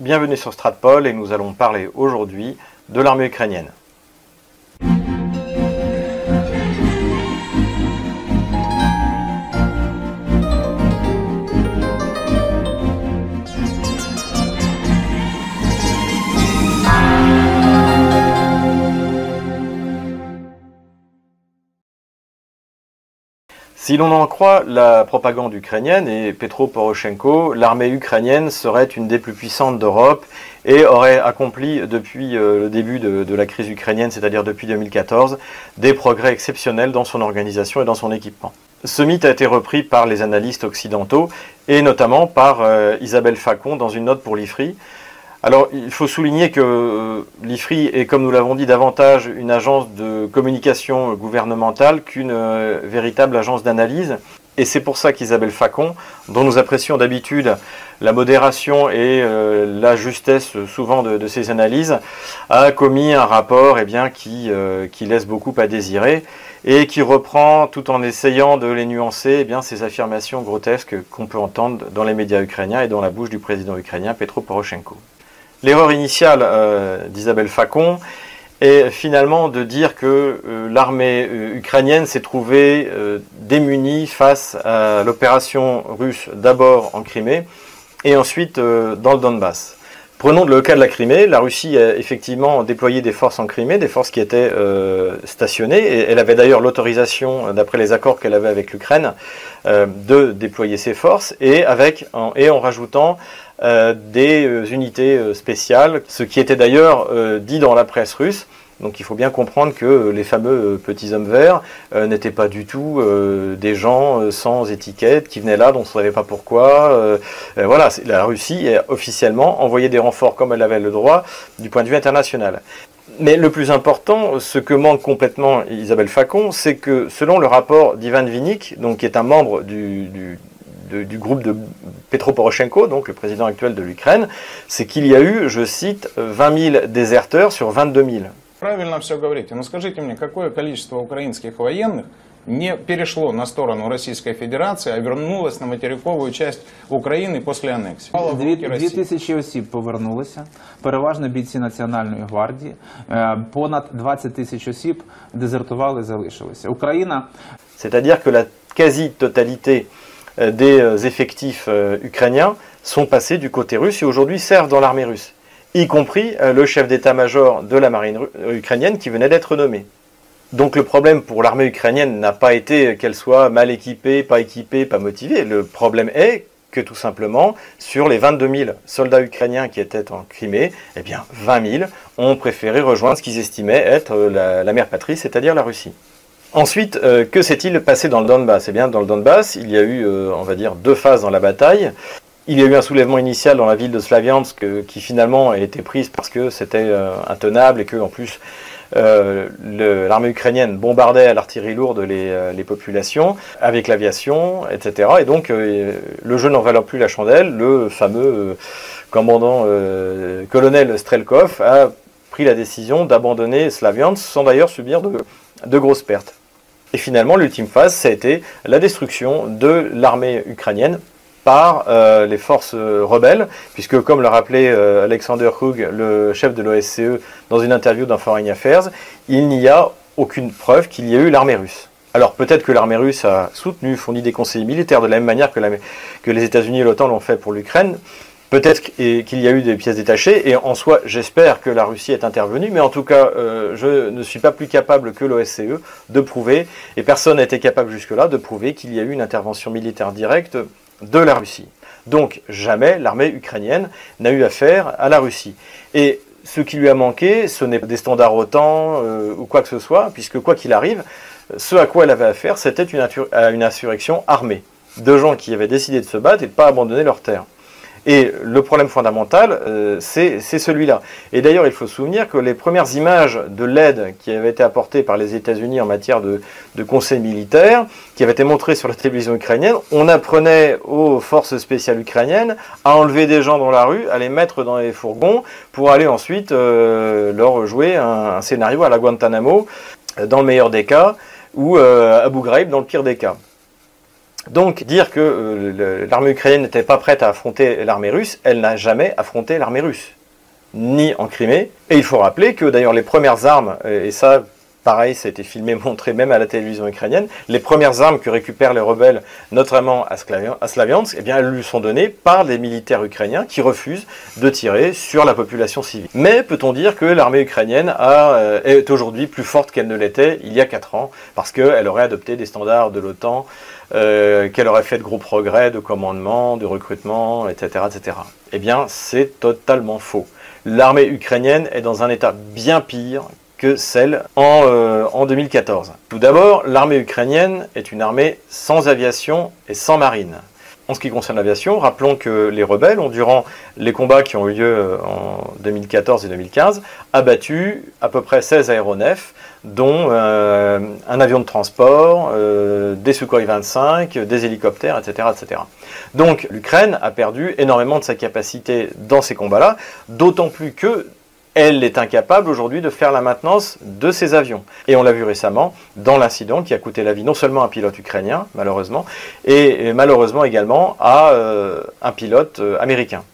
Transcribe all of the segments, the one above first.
bienvenue sur Stratpol et nous allons parler aujourd'hui de l'armée ukrainienne. Si l'on en croit la propagande ukrainienne et Petro Poroshenko, l'armée ukrainienne serait une des plus puissantes d'Europe et aurait accompli depuis euh, le début de, la crise ukrainienne, c'est-à-dire depuis 2014, des progrès exceptionnels dans son organisation et dans son équipement. Ce mythe a été repris par les analystes occidentaux et notamment par euh, Isabelle Facon dans une note pour l'IFRI. Alors, il faut souligner que euh, l'IFRI est, comme nous l'avons dit, davantage une agence de communication gouvernementale qu'une euh, véritable agence d'analyse. Et c'est pour ça qu'Isabelle Facon, dont nous apprécions d'habitude la modération et euh, la justesse souvent de, ses analyses, a commis un rapport eh bien, qui, laisse beaucoup à désirer et qui reprend, tout en essayant de les nuancer, eh bien, ces affirmations grotesques qu'on peut entendre dans les médias ukrainiens et dans la bouche du président ukrainien Petro Poroshenko. L'erreur initiale euh, d'Isabelle Facon est finalement de dire que euh, l'armée euh, ukrainienne s'est trouvée démunie face à l'opération russe d'abord en Crimée et ensuite dans le Donbass. Prenons le cas de la Crimée. La Russie a effectivement déployé des forces en Crimée, des forces qui étaient stationnées. Et elle avait d'ailleurs l'autorisation, d'après les accords qu'elle avait avec l'Ukraine, de déployer ses forces et, avec, et en rajoutant euh, des euh, unités euh, spéciales, ce qui était d'ailleurs dit dans la presse russe. Donc il faut bien comprendre que les fameux petits hommes verts n'étaient pas du tout des gens sans étiquette qui venaient là, dont on ne savait pas pourquoi. voilà, la Russie a officiellement envoyé des renforts comme elle avait le droit du point de vue international. Mais le plus important, ce que manque complètement Isabelle Facon, c'est que selon le rapport d'Ivan Vinik, donc qui est un membre du du groupe de Petro Poroshenko, donc le président actuel de l'Ukraine, c'est qu'il y a eu, je cite, 20 000 déserteurs sur 22 000. Правильно все говорите. Но скажите мне, какое количество украинских военных не перешло на сторону Российской Федерации, а вернулось на материковую часть України після анексії. Дві, дві тисячі осіб повернулися, переважно бійці Національної гвардії. Понад 20 тисяч осіб дезертували, залишилися. Україна... C'est-à-dire que la quasi-totalité Euh, des euh, effectifs euh, ukrainiens sont passés du côté russe et aujourd'hui servent dans l'armée russe, Y compris le chef d'état-major de la marine ukrainienne qui venait d'être nommé. Donc le problème pour l'armée ukrainienne n'a pas été qu'elle soit mal équipée, pas équipée, pas motivée. Le problème est que tout simplement, sur les 22 000 soldats ukrainiens qui étaient en Crimée, eh bien 20 000 ont préféré rejoindre ce qu'ils estimaient être la mère patrie, c'est-à-dire la Russie. Ensuite, euh, que s'est-il passé dans le Donbass? Eh bien, dans le Donbass, il y a eu, euh, on va dire, deux phases dans la bataille. Il y a eu un soulèvement initial dans la ville de Slaviansk euh, qui finalement a été prise parce que c'était intenable et que, en plus, l'armée ukrainienne bombardait à l'artillerie lourde les, populations avec l'aviation, etc. Et donc, le jeu n'en valant plus la chandelle, le fameux commandant colonel Strelkov a pris la décision d'abandonner Slaviansk sans d'ailleurs subir de grosses pertes. Et finalement, l'ultime phase, ça a été la destruction de l'armée ukrainienne par euh, les forces euh, rebelles, puisque comme le rappelait euh, Alexander Krug, le chef de l'OSCE, dans une interview dans Foreign Affairs, il n'y a aucune preuve qu'il y ait eu l'armée russe. Alors peut-être que l'armée russe a soutenu, fourni des conseillers militaires de la même manière que, les États-Unis et l'OTAN l'ont fait pour l'Ukraine, Peut-être qu'il y a eu des pièces détachées, et en soi, j'espère que la Russie est intervenue, mais en tout cas, je ne suis pas plus capable que l'OSCE de prouver, et personne n'a été capable jusque-là de prouver qu'il y a eu une intervention militaire directe de la Russie. Donc jamais l'armée ukrainienne n'a eu affaire à la Russie. Et ce qui lui a manqué, ce n'est pas des standards OTAN euh, ou quoi que ce soit, puisque quoi qu'il arrive, ce à quoi elle avait affaire, c'était une, insurrection armée, de gens qui avaient décidé de se battre et de ne pas abandonner leur terre. Et le problème fondamental, euh, c'est celui-là. Et d'ailleurs, il faut se souvenir que les premières images de l'aide qui avait été apportée par les États-Unis en matière de, conseil militaire, qui avaient été montrées sur la télévision ukrainienne, on apprenait aux forces spéciales ukrainiennes à enlever des gens dans la rue, à les mettre dans les fourgons, pour aller ensuite euh, leur jouer un, scénario à la Guantanamo, dans le meilleur des cas, ou euh, à Abu dans le pire des cas. Donc dire que euh, l'armée ukrainienne n'était pas prête à affronter l'armée russe, elle n'a jamais affronté l'armée russe, ni en Crimée. Et il faut rappeler que d'ailleurs les premières armes, et ça pareil, ça a été filmé, montré même à la télévision ukrainienne, les premières armes que récupèrent les rebelles, notamment à Slaviansk, eh bien, elles lui sont données par des militaires ukrainiens qui refusent de tirer sur la population civile. Mais peut-on dire que l'armée ukrainienne euh, est aujourd'hui plus forte qu'elle ne l'était il y a 4 ans, parce qu'elle aurait adopté des standards de l'OTAN, euh, qu'elle aurait fait de gros progrès de commandement, de recrutement, etc. etc. Eh bien, c'est totalement faux. L'armée ukrainienne est dans un état bien pire que celle en, euh, en 2014. Tout d'abord, l'armée ukrainienne est une armée sans aviation et sans marine. En ce qui concerne l'aviation, rappelons que les rebelles ont, durant les combats qui ont eu lieu euh, en 2014 et 2015, abattu à peu près 16 aéronefs, dont euh, un avion de transport, euh, des Sukhoi 25, des hélicoptères, etc. etc. Donc l'Ukraine a perdu énormément de sa capacité dans ces combats-là, d'autant plus que elle est incapable aujourd'hui de faire la maintenance de ces avions. Et on l'a vu récemment dans l'incident qui a coûté la vie non seulement à un pilote ukrainien, malheureusement, et, malheureusement également à euh, un pilote euh, américain.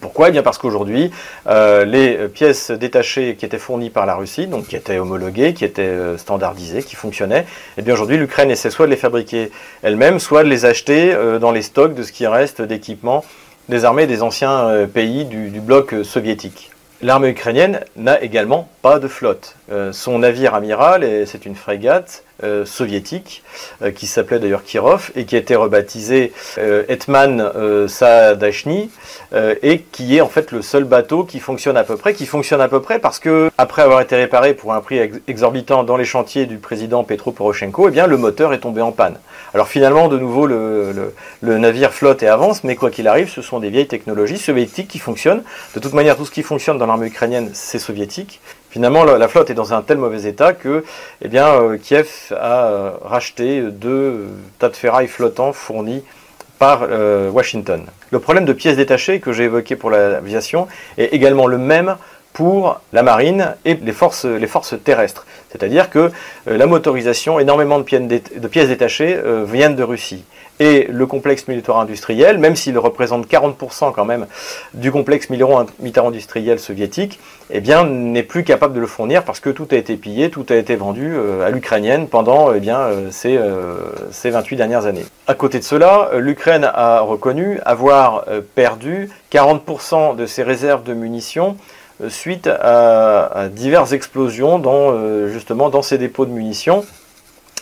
Pourquoi? Eh bien parce qu'aujourd'hui, euh, les pièces détachées qui étaient fournies par la Russie, donc qui étaient homologuées, qui étaient standardisées, qui fonctionnaient, eh bien aujourd'hui l'Ukraine essaie soit de les fabriquer elle-même, soit de les acheter dans les stocks de ce qui reste d'équipements des armées des anciens pays du bloc soviétique. L'armée ukrainienne n'a également pas de flotte. Euh, son navire amiral, c'est une frégate euh, soviétique, euh, qui s'appelait d'ailleurs Kirov, et qui a été rebaptisé Etman Saadachny, et qui est en fait le seul bateau qui fonctionne à peu près, qui fonctionne à peu près parce que, après avoir été réparé pour un prix exorbitant dans les chantiers du président Petro Poroshenko, eh bien, le moteur est tombé en panne. Alors finalement, de nouveau, le navire flotte et avance, mais quoi qu'il arrive, ce sont des vieilles technologies soviétiques qui fonctionnent. De toute manière, tout ce qui fonctionne dans l'armée ukrainienne, c'est soviétique. Finalement, la, flotte est dans un tel mauvais état que eh euh, Kiev a euh, racheté deux tas de ferraille flottants fournis par euh, Washington. Le problème de pièces détachées que j'ai évoqué pour l'aviation est également le même pour la marine et les forces, terrestres. C'est-à-dire que la motorisation, énormément de pièces détachées viennent de Russie. Et le complexe militaire industriel, même s'il représente 40% quand même du complexe militaire industriel soviétique, eh bien, n'est plus capable de le fournir parce que tout a été pillé, tout a été vendu euh, à l'Ukrainienne pendant eh bien, euh, ces, euh, ces 28 dernières années. À côté de cela, l'Ukraine a reconnu avoir perdu 40% de ses réserves de munitions suite à, diverses explosions dans, justement dans ces dépôts de munitions.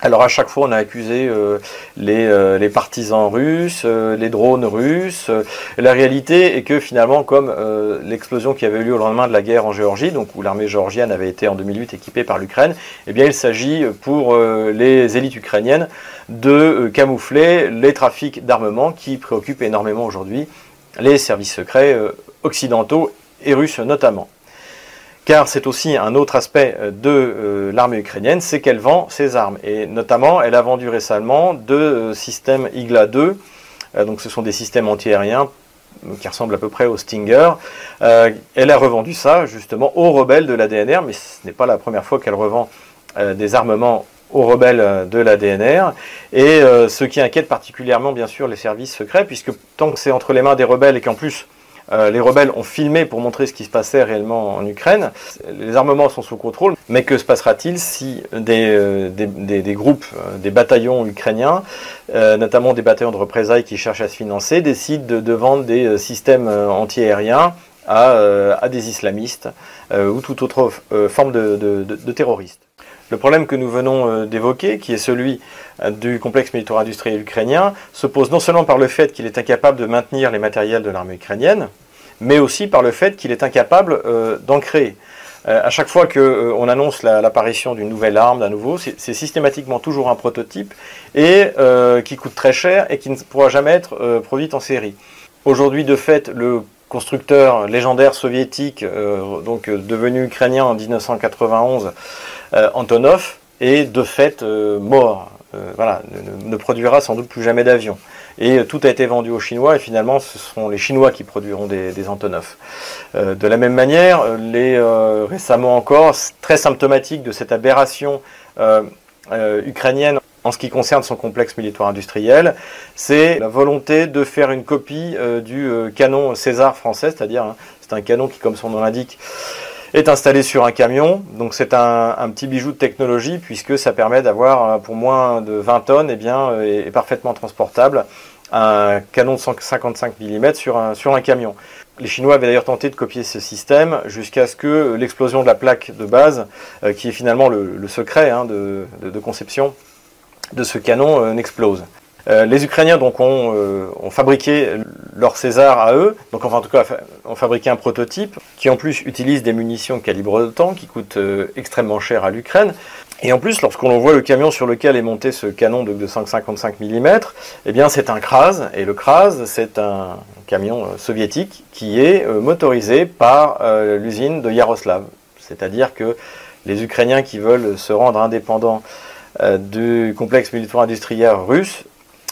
Alors à chaque fois, on a accusé euh, euh, les, partisans russes, euh, les drones russes. La réalité est que finalement, comme l'explosion qui avait eu lieu au lendemain de la guerre en Géorgie, donc où l'armée géorgienne avait été en 2008 équipée par l'Ukraine, eh bien il s'agit pour les élites ukrainiennes de camoufler les trafics d'armement qui préoccupent énormément aujourd'hui les services secrets occidentaux et russes notamment car c'est aussi un autre aspect euh, de euh, l'armée ukrainienne, c'est qu'elle vend ses armes. Et notamment, elle a vendu récemment deux euh, systèmes Igla 2, donc ce sont des systèmes antiaériens qui ressemblent à peu près au Stinger. elle a revendu ça justement aux rebelles de la DNR, mais ce n'est pas la première fois qu'elle revend des armements aux rebelles de la DNR, et ce qui inquiète particulièrement bien sûr les services secrets, puisque tant que c'est entre les mains des rebelles et qu'en plus euh, les rebelles ont filmé pour montrer ce qui se passait réellement en Ukraine. Les armements sont sous contrôle, mais que se passera-t-il si des, euh, groupes, euh, des bataillons ukrainiens, notamment des bataillons de représailles qui cherchent à se financer, décident de, vendre des systèmes antiaériens à, à, des islamistes ou toute autre forme de, terroristes le problème que nous venons d'évoquer, qui est celui du complexe militaire industriel ukrainien, se pose non seulement par le fait qu'il est incapable de maintenir les matériels de l'armée ukrainienne, mais aussi par le fait qu'il est incapable euh, d'en créer. Euh, à chaque fois qu'on euh, annonce l'apparition d'une nouvelle arme, d'un nouveau, c'est systématiquement toujours un prototype et qui coûte très cher et qui ne pourra jamais être produit en série. Aujourd'hui, de fait, le constructeur légendaire soviétique, donc devenu ukrainien en 1991, Antonov, est de fait mort. voilà, ne, produira sans doute plus jamais d'avions. Et tout a été vendu aux Chinois, et finalement, ce seront les Chinois qui produiront des, des Antonov. Euh, de la même manière, les, euh, récemment encore, très symptomatique de cette aberration euh, ukrainienne, en ce qui concerne son complexe militaire industriel, c'est la volonté de faire une copie euh, du euh, canon César français, c'est-à-dire hein, c'est un canon qui, comme son nom l'indique, est installé sur un camion. Donc c'est un, petit bijou de technologie puisque ça permet d'avoir euh, pour moins de 20 tonnes et eh bien, et, parfaitement transportable un canon de 155 mm sur un, sur un camion. Les Chinois avaient d'ailleurs tenté de copier ce système jusqu'à ce que l'explosion de la plaque de base, qui est finalement le, secret hein, de, conception, de ce canon euh, n'explose. Euh, les Ukrainiens donc euh, ont, fabriqué leur César à eux, donc enfin en tout cas ont fabriqué un prototype qui en plus utilise des munitions calibre temps qui coûtent extrêmement cher à l'Ukraine. Et en plus, lorsqu'on voit le camion sur lequel est monté ce canon de 255 mm, eh bien c'est un Kraz, et le Kraz c'est un camion soviétique qui est motorisé par l'usine de Yaroslav. C'est-à-dire que les Ukrainiens qui veulent se rendre indépendants euh, du complexe militaire-industriel russe,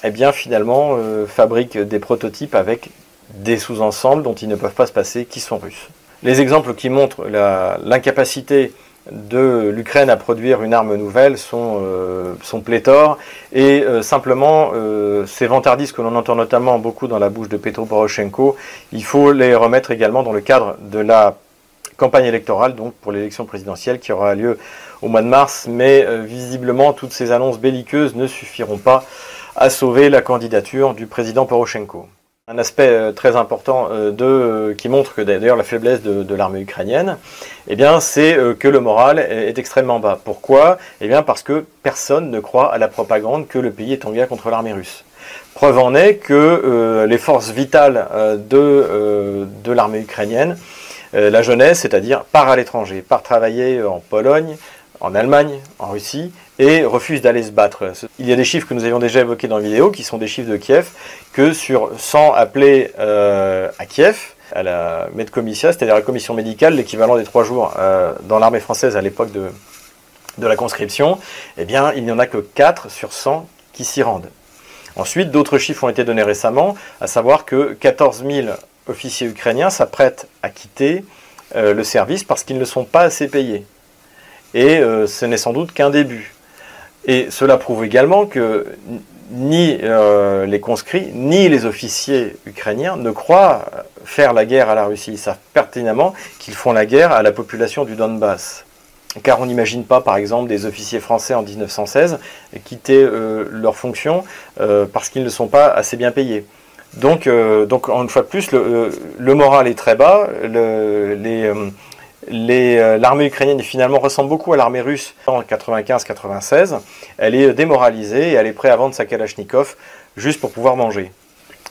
eh bien finalement euh, fabriquent des prototypes avec des sous-ensembles dont ils ne peuvent pas se passer qui sont russes. Les exemples qui montrent l'incapacité de l'Ukraine à produire une arme nouvelle sont, euh, pléthores et simplement ces vantardises que l'on entend notamment beaucoup dans la bouche de Petro Poroshenko, il faut les remettre également dans le cadre de la campagne électorale, donc pour l'élection présidentielle qui aura lieu au mois de mars, mais euh, visiblement toutes ces annonces belliqueuses ne suffiront pas à sauver la candidature du président Poroshenko. Un aspect euh, très important euh, de, qui montre que d'ailleurs la faiblesse de, l'armée ukrainienne, eh bien, c'est que le moral est, extrêmement bas. Pourquoi? Eh bien, parce que personne ne croit à la propagande que le pays est en guerre contre l'armée russe. Preuve en est que les forces vitales de, de l'armée ukrainienne, la jeunesse, c'est-à-dire part à l'étranger, part travailler en Pologne, en Allemagne, en Russie, et refuse d'aller se battre. Il y a des chiffres que nous avions déjà évoqués dans la vidéo, qui sont des chiffres de Kiev, que sur 100 appelés euh, à Kiev, à la Medcomissia, c'est-à-dire la commission médicale, l'équivalent des trois jours euh, dans l'armée française à l'époque de, la conscription, eh bien, il n'y en a que 4 sur 100 qui s'y rendent. Ensuite, d'autres chiffres ont été donnés récemment, à savoir que 14 000 officiers ukrainiens s'apprêtent à quitter euh, le service parce qu'ils ne sont pas assez payés et ce n'est sans doute qu'un début. Et cela prouve également que ni euh, les conscrits, ni les officiers ukrainiens ne croient faire la guerre à la Russie. Ils savent pertinemment qu'ils font la guerre à la population du Donbass. Car on n'imagine pas, par exemple, des officiers français en 1916 quitter euh, leur fonction parce qu'ils ne sont pas assez bien payés. Donc, donc une fois de plus, le, le moral est très bas. Euh, l'armée ukrainienne finalement ressemble beaucoup à l'armée russe en 95-96. Elle est démoralisée et elle est prête à vendre sa Kalachnikov juste pour pouvoir manger.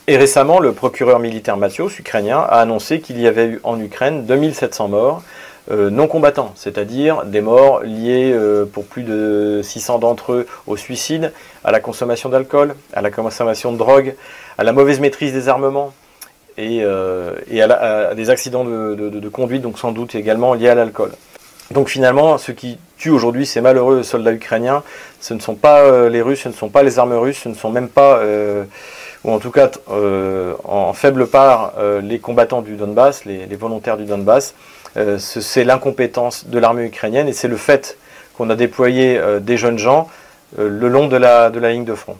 Et récemment, le procureur militaire Mathios, ukrainien, a annoncé qu'il y avait eu en Ukraine 2700 morts euh, non combattants, c'est-à-dire des morts liés euh, pour plus de 600 d'entre eux au suicide, à la consommation d'alcool, à la consommation de drogue, à la mauvaise maîtrise des armements, et, euh, à, des accidents de, conduite, donc sans doute également liés à l'alcool. Donc finalement, ce qui tue aujourd'hui ces malheureux soldats ukrainiens, ce ne sont pas euh, les Russes, ce ne sont pas les armes russes, ce ne sont même pas, euh, ou en tout cas en faible part, les combattants du Donbass, les, volontaires du Donbass. c'est l'incompétence de l'armée ukrainienne et c'est le fait qu'on a déployé des jeunes gens le long de la ligne de front.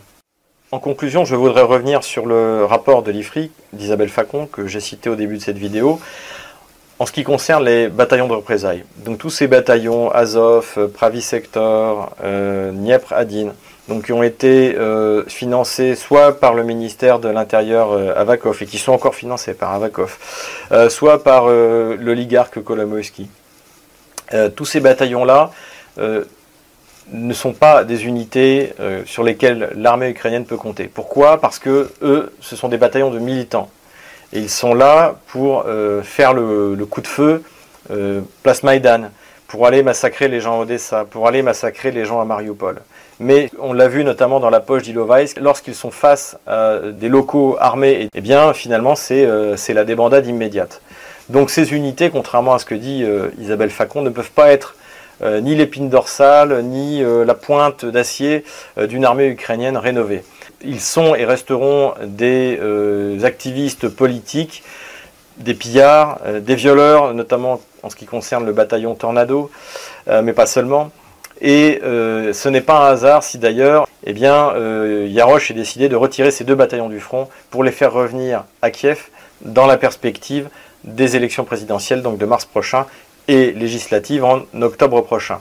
En conclusion, je voudrais revenir sur le rapport de l'IFRI d'Isabelle Facon que j'ai cité au début de cette vidéo en ce qui concerne les bataillons de représailles. Donc tous ces bataillons Azov, Pravi Sector, euh, Dniepr Adin, donc qui ont été euh, financés soit par le ministère de l'Intérieur euh, Avakov et qui sont encore financés par Avakov, euh, soit par l'oligarque Kolomoïski. tous ces bataillons-là ne sont pas des unités euh, sur lesquelles l'armée ukrainienne peut compter. Pourquoi? Parce que eux, ce sont des bataillons de militants. Et ils sont là pour euh, faire le, coup de feu euh, place Maïdan, pour aller massacrer les gens à Odessa, pour aller massacrer les gens à Mariupol. Mais on l'a vu notamment dans la poche d'Ilovaisk, lorsqu'ils sont face à des locaux armés, eh bien finalement c'est la débandade immédiate. Donc ces unités, contrairement à ce que dit Isabelle Facon, ne peuvent pas être euh, ni l'épine dorsale, ni euh, la pointe d'acier euh, d'une armée ukrainienne rénovée. Ils sont et resteront des activistes politiques, des pillards, des violeurs, notamment en ce qui concerne le bataillon Tornado, mais pas seulement. Et ce n'est pas un hasard si d'ailleurs, eh bien, Yarosh ait décidé de retirer ces deux bataillons du front pour les faire revenir à Kiev dans la perspective des élections présidentielles, donc de mars prochain, et législatives en octobre prochain.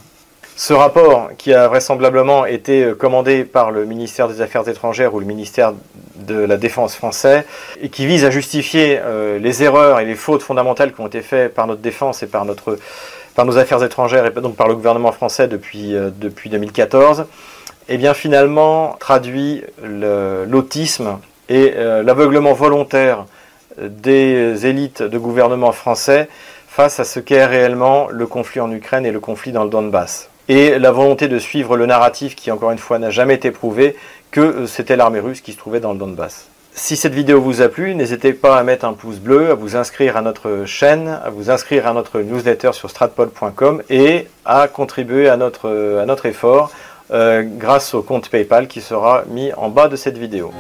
Ce rapport, qui a vraisemblablement été euh, commandé par le ministère des Affaires étrangères ou le ministère de la Défense français, et qui vise à justifier euh, les erreurs et les fautes fondamentales qui ont été faites par notre défense et par, nos affaires étrangères, et donc par le gouvernement français depuis, euh, depuis 2014, eh bien finalement traduit l'autisme et l'aveuglement volontaire des élites de gouvernement français face à ce qu'est réellement le conflit en Ukraine et le conflit dans le Donbass et la volonté de suivre le narratif qui, encore une fois, n'a jamais été prouvé, que euh, c'était l'armée russe qui se trouvait dans le Donbass. Si cette vidéo vous a plu, n'hésitez pas à mettre un pouce bleu, à vous inscrire à notre chaîne, à vous inscrire à notre newsletter sur stratpol.com et à contribuer à notre, effort euh, grâce au compte PayPal qui sera mis en bas de cette vidéo.